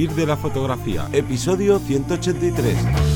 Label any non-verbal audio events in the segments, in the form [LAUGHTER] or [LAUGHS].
Vivir de la fotografía, episodio 183.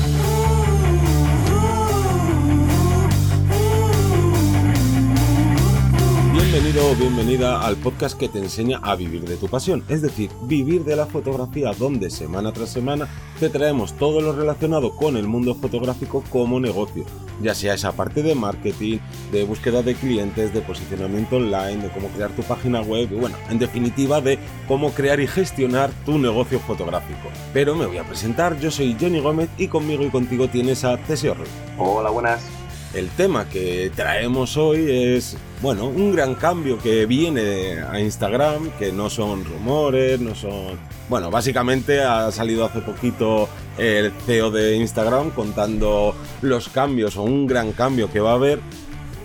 Bienvenido o bienvenida al podcast que te enseña a vivir de tu pasión, es decir, vivir de la fotografía donde semana tras semana te traemos todo lo relacionado con el mundo fotográfico como negocio, ya sea esa parte de marketing, de búsqueda de clientes, de posicionamiento online, de cómo crear tu página web y bueno, en definitiva de cómo crear y gestionar tu negocio fotográfico. Pero me voy a presentar, yo soy Johnny Gómez y conmigo y contigo tienes a Teseo Hola, buenas. El tema que traemos hoy es, bueno, un gran cambio que viene a Instagram, que no son rumores, no son... Bueno, básicamente ha salido hace poquito el CEO de Instagram contando los cambios o un gran cambio que va a haber.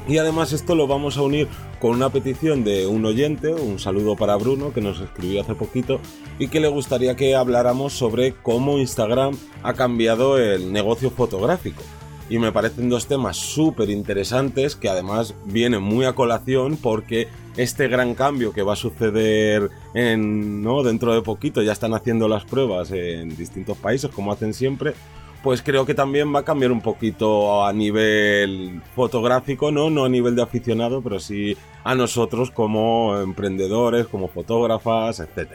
Y además esto lo vamos a unir con una petición de un oyente, un saludo para Bruno, que nos escribió hace poquito, y que le gustaría que habláramos sobre cómo Instagram ha cambiado el negocio fotográfico y me parecen dos temas súper interesantes que además vienen muy a colación porque este gran cambio que va a suceder ¿no? dentro de poquito, ya están haciendo las pruebas en distintos países como hacen siempre, pues creo que también va a cambiar un poquito a nivel fotográfico, ¿no? No a nivel de aficionado, pero sí a nosotros como emprendedores, como fotógrafas, etc.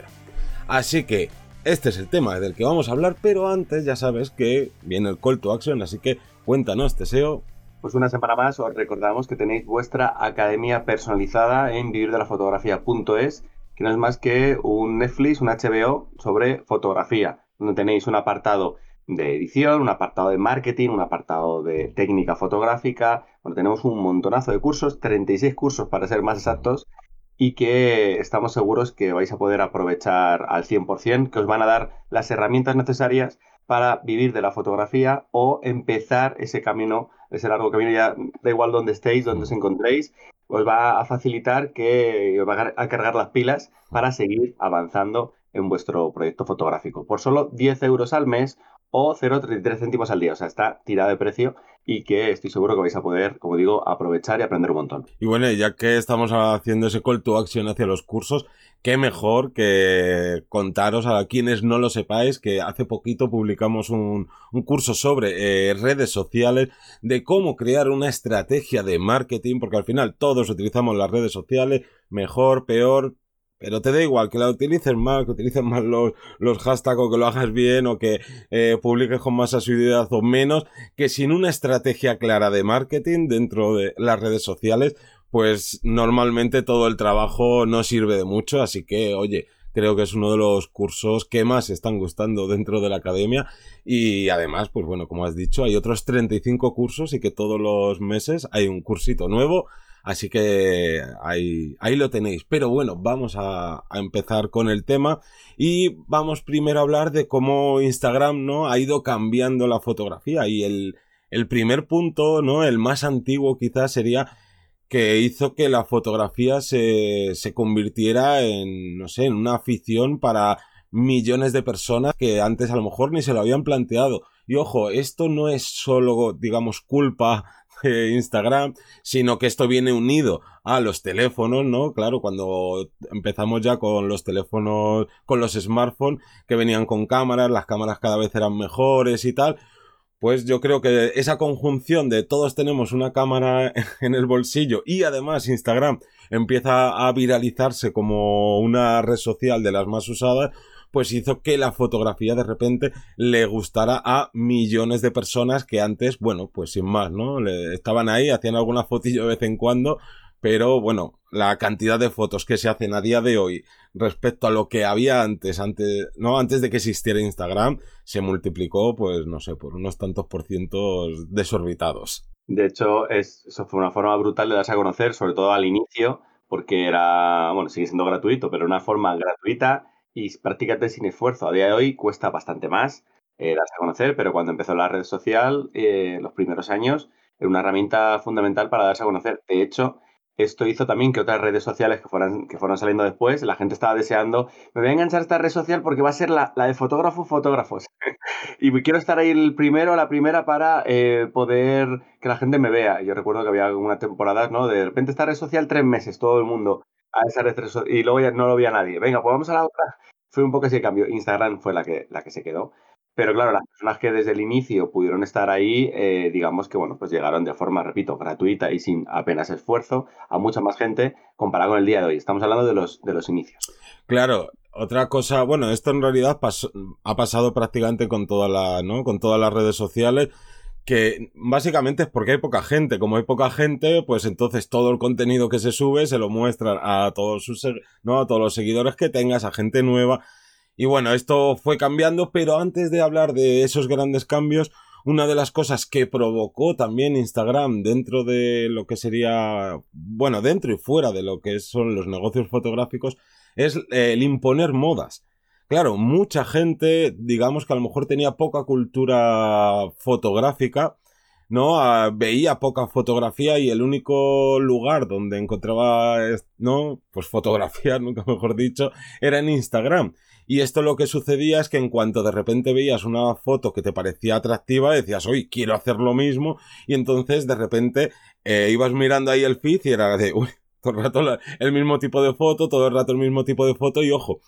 Así que este es el tema del que vamos a hablar, pero antes ya sabes que viene el call to action, así que cuéntanos, Teseo. Pues una semana más os recordamos que tenéis vuestra academia personalizada en vivirdelafotografía.es, que no es más que un Netflix, un HBO sobre fotografía, donde tenéis un apartado de edición, un apartado de marketing, un apartado de técnica fotográfica. Bueno, tenemos un montonazo de cursos, 36 cursos para ser más exactos, y que estamos seguros que vais a poder aprovechar al 100%, que os van a dar las herramientas necesarias para vivir de la fotografía o empezar ese camino, ese largo camino, ya da igual donde estéis, donde os encontréis, os va a facilitar que os va a cargar las pilas para seguir avanzando en vuestro proyecto fotográfico. Por solo 10 euros al mes o 0,33 céntimos al día. O sea, está tirada de precio y que estoy seguro que vais a poder, como digo, aprovechar y aprender un montón. Y bueno, ya que estamos haciendo ese call to action hacia los cursos, qué mejor que contaros a quienes no lo sepáis que hace poquito publicamos un, curso sobre eh, redes sociales, de cómo crear una estrategia de marketing, porque al final todos utilizamos las redes sociales, mejor, peor, pero te da igual que la utilices mal, que utilices mal los, los hashtags o que lo hagas bien o que eh, publiques con más asiduidad o menos, que sin una estrategia clara de marketing dentro de las redes sociales, pues normalmente todo el trabajo no sirve de mucho. Así que, oye, creo que es uno de los cursos que más están gustando dentro de la academia y además, pues bueno, como has dicho, hay otros 35 cursos y que todos los meses hay un cursito nuevo Así que ahí, ahí lo tenéis. Pero bueno, vamos a, empezar con el tema y vamos primero a hablar de cómo Instagram ¿no? ha ido cambiando la fotografía. Y el, el primer punto, ¿no? El más antiguo quizás sería que hizo que la fotografía se, se convirtiera en, no sé, en una afición para millones de personas que antes a lo mejor ni se lo habían planteado. Y ojo, esto no es solo, digamos, culpa Instagram, sino que esto viene unido a los teléfonos, ¿no? Claro, cuando empezamos ya con los teléfonos, con los smartphones que venían con cámaras, las cámaras cada vez eran mejores y tal, pues yo creo que esa conjunción de todos tenemos una cámara [LAUGHS] en el bolsillo y además Instagram empieza a viralizarse como una red social de las más usadas, pues hizo que la fotografía de repente le gustara a millones de personas que antes, bueno, pues sin más, ¿no? Le, estaban ahí, hacían alguna fotillo de vez en cuando, pero bueno, la cantidad de fotos que se hacen a día de hoy respecto a lo que había antes, antes, no, antes de que existiera Instagram, se multiplicó, pues no sé, por unos tantos por cientos desorbitados. De hecho, es, eso fue una forma brutal de darse a conocer, sobre todo al inicio, porque era, bueno, sigue siendo gratuito, pero una forma gratuita y prácticamente sin esfuerzo. A día de hoy cuesta bastante más eh, darse a conocer, pero cuando empezó la red social, eh, los primeros años, era una herramienta fundamental para darse a conocer. De hecho, esto hizo también que otras redes sociales que fueran, que fueron saliendo después, la gente estaba deseando, me voy a enganchar esta red social porque va a ser la, de fotógrafos, fotógrafos. [LAUGHS] y quiero estar ahí el primero, la primera para eh, poder que la gente me vea. Yo recuerdo que había alguna temporada, ¿no? De repente esta red social tres meses, todo el mundo a esa social, y luego ya no lo veía nadie. Venga, pues vamos a la otra fue un poco ese cambio. Instagram fue la que, la que se quedó. Pero claro, las personas que desde el inicio pudieron estar ahí, eh, digamos que bueno, pues llegaron de forma, repito, gratuita y sin apenas esfuerzo a mucha más gente comparado con el día de hoy. Estamos hablando de los, de los inicios. Claro, otra cosa, bueno, esto en realidad ha pasado prácticamente con toda la, ¿no? Con todas las redes sociales que básicamente es porque hay poca gente. Como hay poca gente, pues entonces todo el contenido que se sube se lo muestran a todos sus, ¿no? A todos los seguidores que tengas, a gente nueva. Y bueno, esto fue cambiando, pero antes de hablar de esos grandes cambios, una de las cosas que provocó también Instagram dentro de lo que sería, bueno, dentro y fuera de lo que son los negocios fotográficos, es el imponer modas. Claro, mucha gente, digamos que a lo mejor tenía poca cultura fotográfica, ¿no? Ah, veía poca fotografía y el único lugar donde encontraba, ¿no? Pues fotografía, [LAUGHS] nunca mejor dicho, era en Instagram. Y esto lo que sucedía es que en cuanto de repente veías una foto que te parecía atractiva, decías, oye, quiero hacer lo mismo. Y entonces de repente eh, ibas mirando ahí el feed y era de, uy, todo el rato el mismo tipo de foto, todo el rato el mismo tipo de foto y ojo,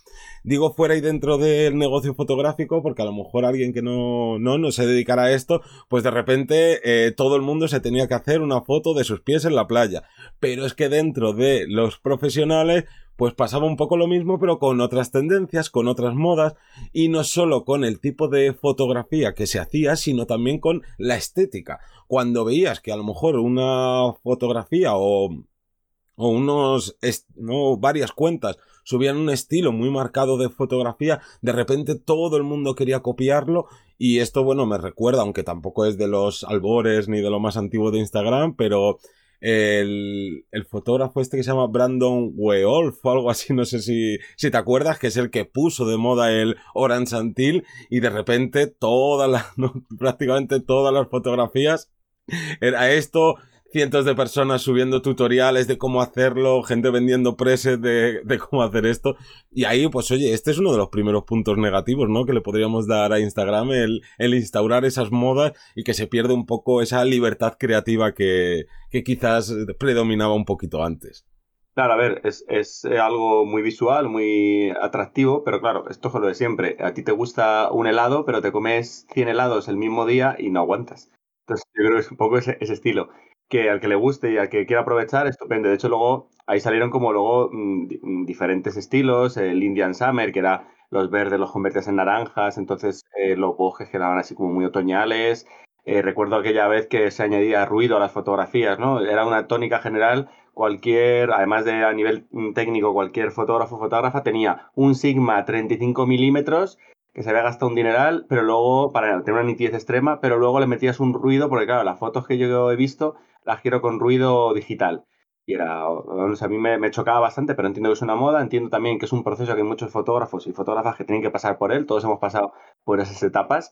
digo fuera y dentro del negocio fotográfico porque a lo mejor alguien que no, no, no se dedicara a esto, pues de repente eh, todo el mundo se tenía que hacer una foto de sus pies en la playa. Pero es que dentro de los profesionales pues pasaba un poco lo mismo, pero con otras tendencias, con otras modas, y no solo con el tipo de fotografía que se hacía, sino también con la estética. Cuando veías que a lo mejor una fotografía o o unos, no, varias cuentas subían un estilo muy marcado de fotografía, de repente todo el mundo quería copiarlo y esto, bueno, me recuerda, aunque tampoco es de los albores ni de lo más antiguo de Instagram, pero el, el fotógrafo este que se llama Brandon Weolf o algo así, no sé si, si te acuerdas, que es el que puso de moda el Orange Antil y de repente todas [LAUGHS] prácticamente todas las fotografías era esto, cientos de personas subiendo tutoriales de cómo hacerlo, gente vendiendo presets de, cómo hacer esto. Y ahí, pues oye, este es uno de los primeros puntos negativos, ¿no? Que le podríamos dar a Instagram, el, instaurar esas modas y que se pierde un poco esa libertad creativa que, quizás predominaba un poquito antes. Claro, a ver, es, es, algo muy visual, muy atractivo, pero claro, esto es lo de siempre. A ti te gusta un helado, pero te comes 100 helados el mismo día y no aguantas. Entonces, yo creo que es un poco ese estilo que al que le guste y al que quiera aprovechar, estupendo. De hecho, luego ahí salieron como luego mm, diferentes estilos, el Indian Summer, que era los verdes los convertías en naranjas, entonces eh, los bosques quedaban así como muy otoñales. Eh, recuerdo aquella vez que se añadía ruido a las fotografías, ¿no? Era una tónica general. Cualquier, además de a nivel mm, técnico, cualquier fotógrafo o fotógrafa tenía un Sigma 35 milímetros que se había gastado un dineral, pero luego, para tener una nitidez extrema, pero luego le metías un ruido, porque claro, las fotos que yo he visto las quiero con ruido digital. Y era, o sea, a mí me, chocaba bastante, pero entiendo que es una moda, entiendo también que es un proceso que hay muchos fotógrafos y fotógrafas que tienen que pasar por él, todos hemos pasado por esas etapas,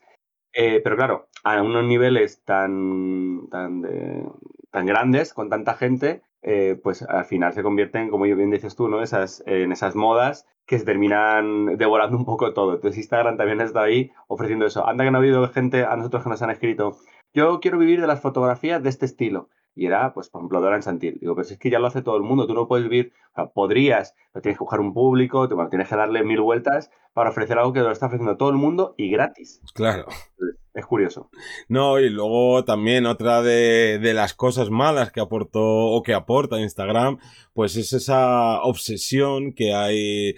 eh, pero claro, a unos niveles tan, tan, tan grandes, con tanta gente, eh, pues al final se convierten, como bien dices tú, ¿no? Esas, en esas modas que se terminan devorando un poco todo. Entonces Instagram también está ahí ofreciendo eso. Anda que no ha habido gente a nosotros que nos han escrito, yo quiero vivir de las fotografías de este estilo y era, pues, por ejemplo, Dora Santil. Digo, pero es que ya lo hace todo el mundo, tú no puedes vivir, o sea, podrías, pero tienes que buscar un público, tienes que darle mil vueltas para ofrecer algo que lo está ofreciendo todo el mundo y gratis. Claro. Es curioso. No, y luego también otra de, de las cosas malas que aportó o que aporta Instagram, pues es esa obsesión que hay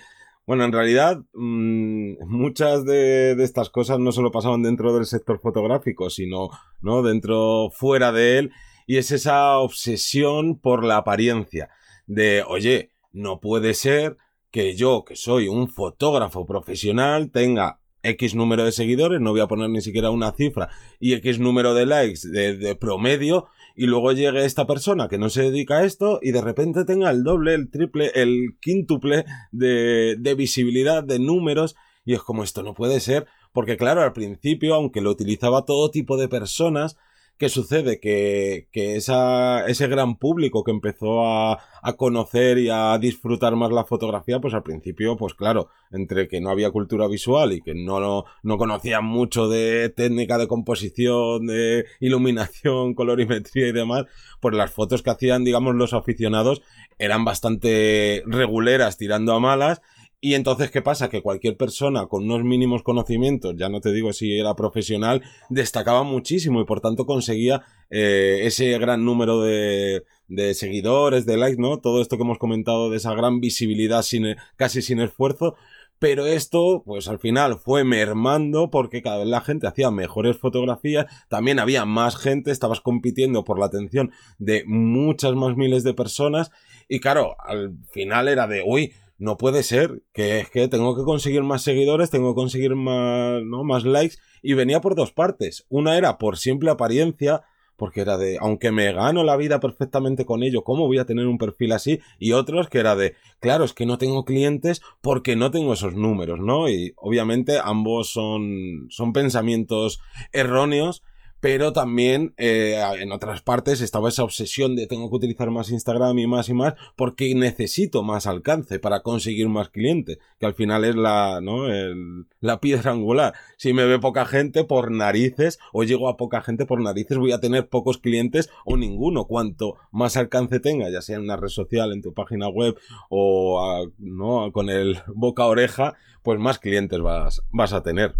bueno, en realidad, mmm, muchas de, de, estas cosas no solo pasaban dentro del sector fotográfico, sino, ¿no? Dentro, fuera de él, y es esa obsesión por la apariencia de, oye, no puede ser que yo, que soy un fotógrafo profesional, tenga X número de seguidores, no voy a poner ni siquiera una cifra, y X número de likes de, promedio, y luego llegue esta persona que no se dedica a esto y de repente tenga el doble, el triple, el quíntuple de, de visibilidad, de números, y es como esto no puede ser, porque claro, al principio, aunque lo utilizaba todo tipo de personas, ¿Qué sucede? Que, que esa, ese gran público que empezó a, a, conocer y a disfrutar más la fotografía, pues al principio, pues claro, entre que no había cultura visual y que no, no, no conocían mucho de técnica de composición, de iluminación, [LAUGHS] colorimetría y demás, pues las fotos que hacían, digamos, los aficionados eran bastante reguleras tirando a malas Y entonces, ¿qué pasa? Que cualquier persona con unos mínimos conocimientos, ya no te digo si era profesional, destacaba muchísimo y por tanto conseguía eh, ese gran número de, de seguidores, de likes, ¿no? Todo esto que hemos comentado de esa gran visibilidad sin, casi sin esfuerzo. Pero esto, pues al final fue mermando porque cada vez la gente hacía mejores fotografías, también había más gente, estabas compitiendo por la atención de muchas más miles de personas y claro, al final era de, uy, no puede ser, que es que tengo que conseguir más seguidores, tengo que conseguir más, ¿no? más likes y venía por dos partes. Una era por simple apariencia, porque era de, aunque me gano la vida perfectamente con ello, ¿cómo voy a tener un perfil así? Y otros que era de, claro, es que no tengo clientes porque no tengo esos números, ¿no? Y obviamente ambos son, son pensamientos erróneos pero también eh, en otras partes estaba esa obsesión de tengo que utilizar más Instagram y más y más porque necesito más alcance para conseguir más clientes, que al final es la, ¿no? El, la piedra angular. Si me ve poca gente por narices o llego a poca gente por narices voy a tener pocos clientes o ninguno. Cuanto más alcance tenga, ya sea en una red social, en tu página web o ¿no? con el [LAUGHS] boca a oreja, pues más clientes vas, vas a tener.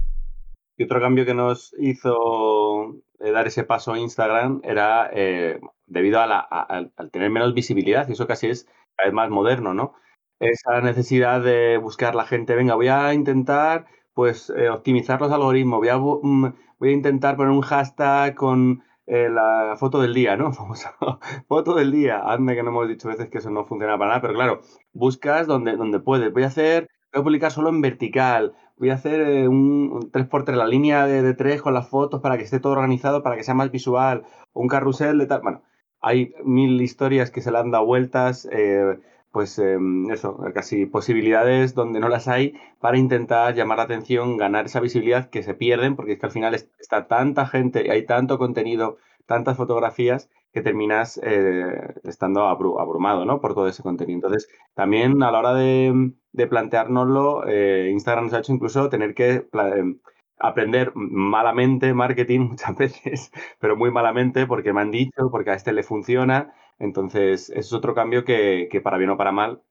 Y otro cambio que nos hizo eh, dar ese paso a Instagram era eh, debido a la, al tener menos visibilidad, y eso casi es cada vez más moderno, ¿no? Esa necesidad de buscar la gente, venga, voy a intentar pues eh, optimizar los algoritmos, voy a, mm, voy a intentar poner un hashtag con la foto del día, ¿no? [LAUGHS] foto del día. Anda que no hemos dicho veces que eso no funciona para nada, pero claro, buscas donde, donde puedes. Voy a hacer, voy a publicar solo en vertical, voy a hacer eh, un, 3x3, la línea de, de 3 con las fotos para que esté todo organizado, para que sea más visual, un carrusel de tal. Bueno, hay mil historias que se le han dado vueltas, eh, pues em, eso, casi posibilidades donde no las hay para intentar llamar la atención, ganar esa visibilidad que se pierden, porque es que al final está tanta gente y hay tanto contenido, tantas fotografías que terminas eh, estando abrumado ¿no? por todo ese contenido. Entonces, también a la hora de, de planteárnoslo, eh, Instagram nos ha hecho incluso tener que eh, aprender malamente marketing [LAUGHS] muchas veces, pero muy malamente porque me han dicho, porque a este le funciona. Entonces, eso es otro cambio que, para bien o para mal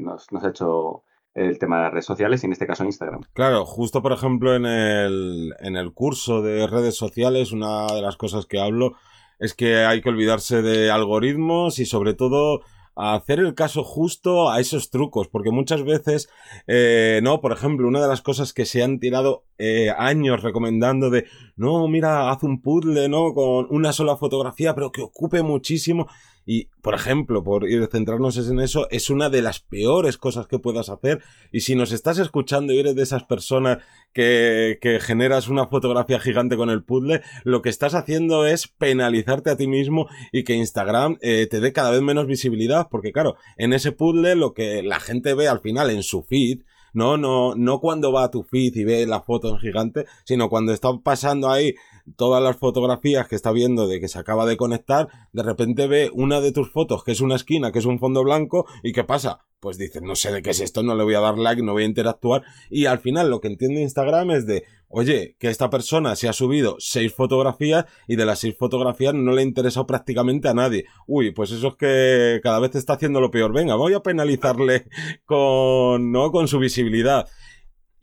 nos ha hecho el tema de las redes sociales y en este caso Instagram. Claro, justo por ejemplo en el, en el curso de redes sociales, una de las cosas que hablo es que hay que olvidarse de algoritmos y sobre todo hacer el caso justo a esos trucos, porque muchas veces, eh, no, por ejemplo, una de las cosas que se han tirado eh, años recomendando de, no, mira, haz un puzzle, ¿no? Con una sola fotografía, pero que ocupe muchísimo. Y, por ejemplo, por centrarnos en eso, es una de las peores cosas que puedas hacer. Y si nos estás escuchando y eres de esas personas que, que generas una fotografía gigante con el puzzle, lo que estás haciendo es penalizarte a ti mismo y que Instagram eh, te dé cada vez menos visibilidad. Porque, claro, en ese puzzle lo que la gente ve al final en su feed no, no, no cuando va a tu feed y ve la foto en gigante, sino cuando está pasando ahí todas las fotografías que está viendo de que se acaba de conectar, de repente ve una de tus fotos que es una esquina, que es un fondo blanco, y ¿qué pasa? Pues dices, no sé de qué es esto, no le voy a dar like, no voy a interactuar, y al final lo que entiende Instagram es de, oye, que esta persona se ha subido seis fotografías y de las seis fotografías no le ha interesado prácticamente a nadie. Uy, pues eso es que cada vez está haciendo lo peor. Venga, voy a penalizarle [LAUGHS] con, ¿no? Con su visibilidad.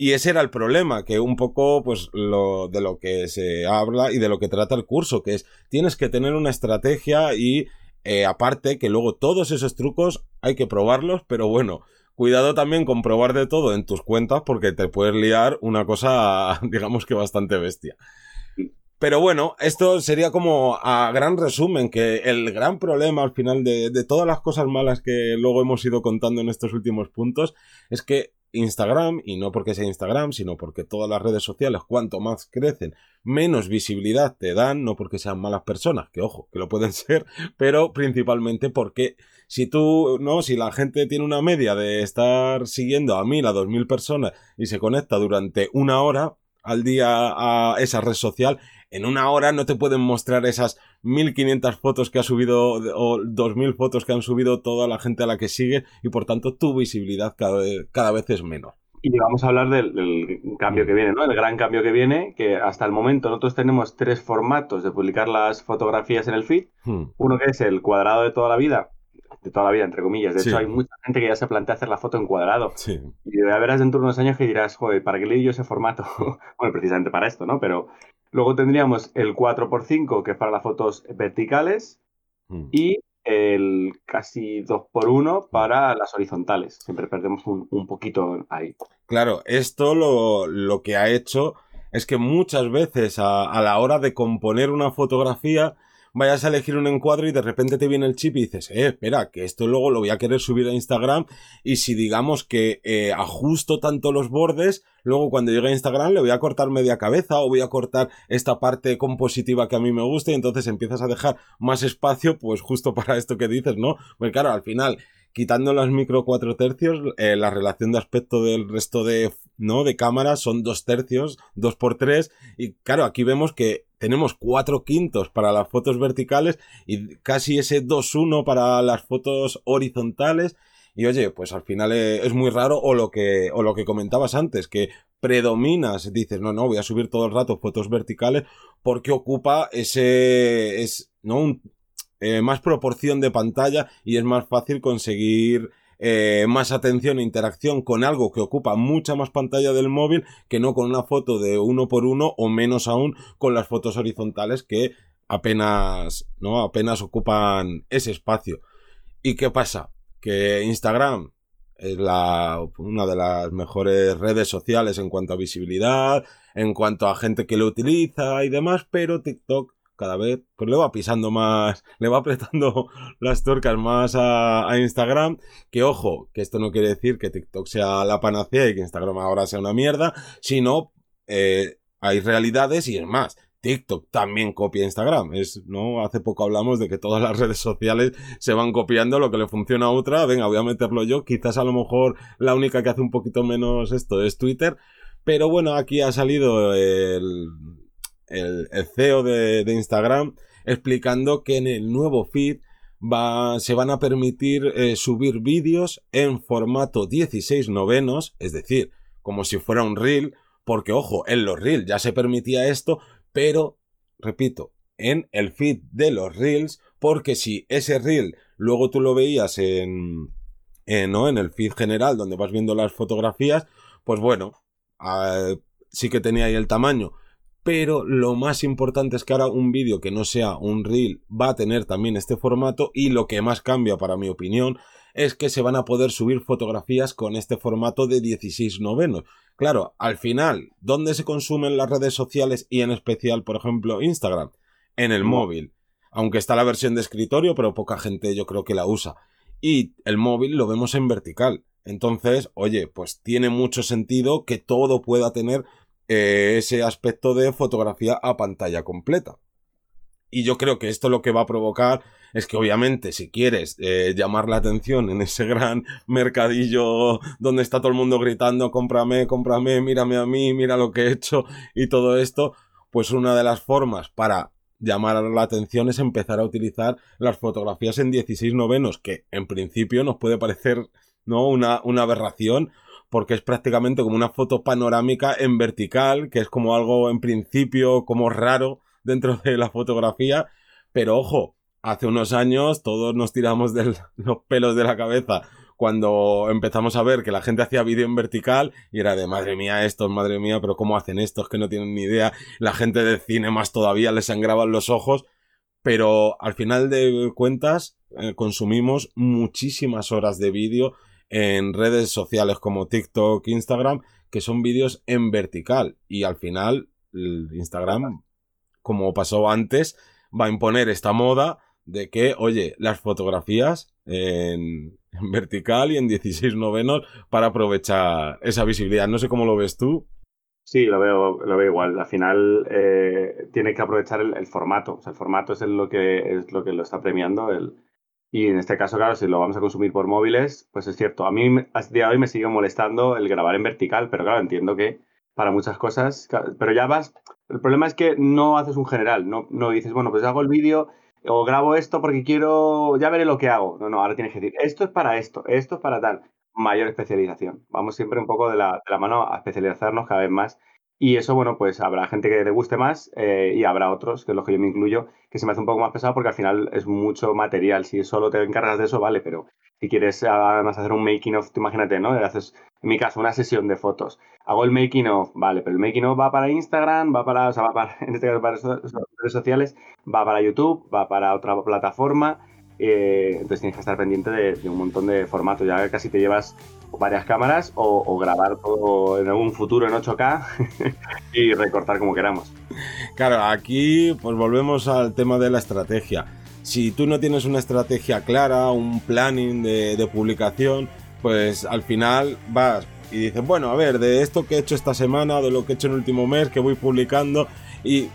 Y ese era el problema, que un poco, pues, lo, de lo que se habla y de lo que trata el curso, que es, tienes que tener una estrategia y, eh, aparte, que luego todos esos trucos hay que probarlos, pero bueno, cuidado también con probar de todo en tus cuentas porque te puedes liar una cosa, [LAUGHS] digamos que bastante bestia. Pero bueno, esto sería como a gran resumen, que el gran problema al final de, de, todas las cosas malas que luego hemos ido contando en estos últimos puntos es que Instagram, y no porque sea Instagram, sino porque todas las redes sociales, cuanto más crecen, menos visibilidad te dan, no porque sean malas personas, que ojo, que lo pueden [LAUGHS] ser, pero principalmente porque si tú, no, si la gente tiene una media de estar siguiendo a mil, a dos mil personas y se conecta durante una hora al día a esa red social, en una hora no te pueden mostrar esas 1500 fotos que ha subido o 2000 fotos que han subido toda la gente a la que sigue y por tanto tu visibilidad cada vez, cada vez es menor. Y vamos a hablar del, cambio que viene, ¿no? El gran cambio que viene, que hasta el momento nosotros tenemos tres formatos de publicar las fotografías en el feed. Hmm. Uno que es el cuadrado de toda la vida, de toda la vida, entre comillas. De hecho, hay mucha gente que ya se plantea hacer la foto en cuadrado. Sí. Y ya verás dentro de unos años que dirás, joder, ¿para qué leí yo ese formato? [LAUGHS] bueno, precisamente para esto, ¿no? Pero luego tendríamos el 4x5, que es para las fotos verticales, mm. y el casi 2x1 para las horizontales. Siempre perdemos un, poquito ahí. Claro, esto lo, lo, que ha hecho es que muchas veces a la hora de componer una fotografía vayas a elegir un encuadre y de repente te viene el chip y dices, eh, espera, que esto luego lo voy a querer subir a Instagram y si digamos que eh, ajusto tanto los bordes, luego cuando llegue a Instagram le voy a cortar media cabeza o voy a cortar esta parte compositiva que a mí me gusta y entonces empiezas a dejar más espacio pues justo para esto que dices, ¿no? Pues claro, al final quitando las micro cuatro tercios, eh, la relación de aspecto del resto de, ¿no? de cámaras son dos tercios, dos por tres, y claro, aquí vemos que tenemos cuatro quintos para las fotos verticales y casi ese 2-1 para las fotos horizontales. Y oye, pues al final eh, es muy raro o lo que, o lo que comentabas antes, que predominas, dices, no, no, voy a subir todo el rato fotos verticales porque ocupa ese, es, ¿no? Un, eh, más proporción de pantalla y es más fácil conseguir eh, más atención e interacción con algo que ocupa mucha más pantalla del móvil que no con una foto de uno por uno o menos aún con las fotos horizontales que apenas, ¿no? Apenas ocupan ese espacio. ¿Y qué pasa? Que Instagram es la, una de las mejores redes sociales en cuanto a visibilidad, en cuanto a gente que lo utiliza y demás, pero TikTok cada vez pues le va pisando más, [LAUGHS] le va apretando las tuercas más a, Instagram. Que ojo, que esto no quiere decir que TikTok sea la panacea y que Instagram ahora sea una mierda, sino eh, hay realidades y es más. TikTok también copia Instagram. Es, ¿no? Hace poco hablamos de que todas las redes sociales se van copiando lo que le funciona a otra. Venga, voy a meterlo yo. Quizás a lo mejor la única que hace un poquito menos esto es Twitter. Pero bueno, aquí ha salido el, el, CEO de, Instagram, explicando que en el nuevo feed va, se van a permitir eh, subir vídeos en formato 16 novenos, es decir, como si fuera un reel, porque ojo, en los reels ya se permitía esto, pero, repito, en el feed de los reels, porque si ese reel luego tú lo veías en, en, ¿no? en el feed general donde vas viendo las fotografías, pues bueno, ah, sí que tenía ahí el tamaño, pero lo más importante es que ahora un vídeo que no sea un reel va a tener también este formato y lo que más cambia para mi opinión es que se van a poder subir fotografías con este formato de 16 novenos. Claro, al final, ¿dónde se consumen las redes sociales y en especial, por ejemplo, Instagram? En el móvil. Aunque está la versión de escritorio, pero poca gente yo creo que la usa. Y el móvil lo vemos en vertical. Entonces, oye, pues tiene mucho sentido que todo pueda tener eh, ese aspecto de fotografía a pantalla completa. Y yo creo que esto lo que va a provocar es que obviamente si quieres eh, llamar la atención en ese gran mercadillo donde está todo el mundo gritando cómprame, cómprame, mírame a mí, mira lo que he hecho y todo esto, pues una de las formas para llamar la atención es empezar a utilizar las fotografías en 16 novenos, que en principio nos puede parecer no una, una aberración porque es prácticamente como una foto panorámica en vertical, que es como algo en principio como raro dentro de la fotografía, pero ojo, hace unos años todos nos tiramos [LAUGHS] los pelos de la cabeza cuando empezamos a ver que la gente hacía vídeo en vertical y era de madre mía estos, madre mía, pero cómo hacen estos que no tienen ni idea, la gente de cine más todavía les sangraban los ojos, pero al final de cuentas eh, consumimos muchísimas horas de vídeo en redes sociales como TikTok, Instagram, que son vídeos en vertical. Y al final, Instagram, como pasó antes, va a imponer esta moda de que, oye, las fotografías en, vertical y en 16 novenos para aprovechar esa visibilidad. No sé cómo lo ves tú. Sí, lo veo, lo veo igual. Al final eh, tiene que aprovechar el, formato. O sea, el formato es lo que es lo que lo está premiando. El, y en este caso, claro, si lo vamos a consumir por móviles, pues es cierto. A mí a día de hoy me sigue molestando el grabar en vertical, pero claro, entiendo que para muchas cosas, pero ya vas. El problema es que no haces un general, no, no dices, bueno, pues hago el vídeo o grabo esto porque quiero, ya veré lo que hago. No, no, ahora tienes que decir, esto es para esto, esto es para tal. Mayor especialización. Vamos siempre un poco de la, de la mano a especializarnos cada vez más Y eso, bueno, pues habrá gente que le guste más eh, y habrá otros, que es lo que yo me incluyo, que se me hace un poco más pesado porque al final es mucho material. Si solo te encargas de eso, vale, pero si quieres además hacer un making of, imagínate, ¿no? Haces, en mi caso, una sesión de fotos. Hago el making of, vale, pero el making of va para Instagram, va para, o sea, va para, [LAUGHS] en este caso para redes sociales, va para YouTube, va para otra plataforma. Eh, entonces tienes que estar pendiente de, un montón de formatos. Ya casi te llevas varias cámaras o, grabar todo en algún futuro en 8K [LAUGHS] y recortar como queramos. Claro, aquí pues volvemos al tema de la estrategia. Si tú no tienes una estrategia clara, un planning de, de publicación, pues al final vas y dices, bueno, a ver, de esto que he hecho esta semana, de lo que he hecho en el último mes, que voy publicando, y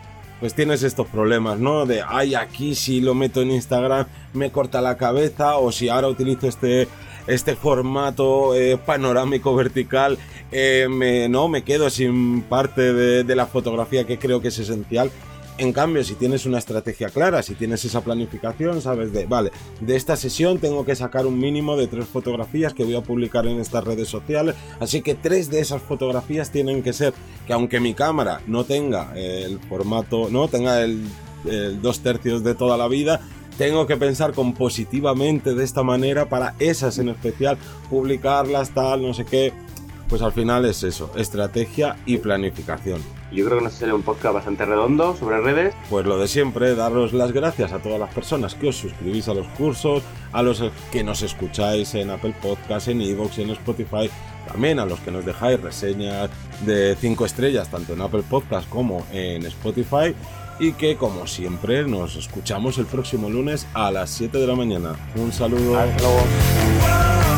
pues tienes estos problemas, ¿no? De, ay, aquí si lo meto en Instagram me corta la cabeza, o si ahora utilizo este, este formato eh, panorámico vertical, eh, me, no, me quedo sin parte de, de la fotografía que creo que es esencial. En cambio, si tienes una estrategia clara, si tienes esa planificación, sabes de, vale, de esta sesión tengo que sacar un mínimo de tres fotografías que voy a publicar en estas redes sociales, así que tres de esas fotografías tienen que ser que aunque mi cámara no tenga el formato, no tenga el, dos tercios de toda la vida, tengo que pensar compositivamente de esta manera para esas en especial, publicarlas, tal, no sé qué. Pues al final es eso, estrategia y planificación. Yo creo que nos sale un podcast bastante redondo sobre redes. Pues lo de siempre, daros las gracias a todas las personas que os suscribís a los cursos, a los que nos escucháis en Apple Podcast, en Evox, en Spotify, también a los que nos dejáis reseñas de 5 estrellas, tanto en Apple Podcast como en Spotify. Y que como siempre nos escuchamos el próximo lunes a las 7 de la mañana. Un saludo. Hasta luego.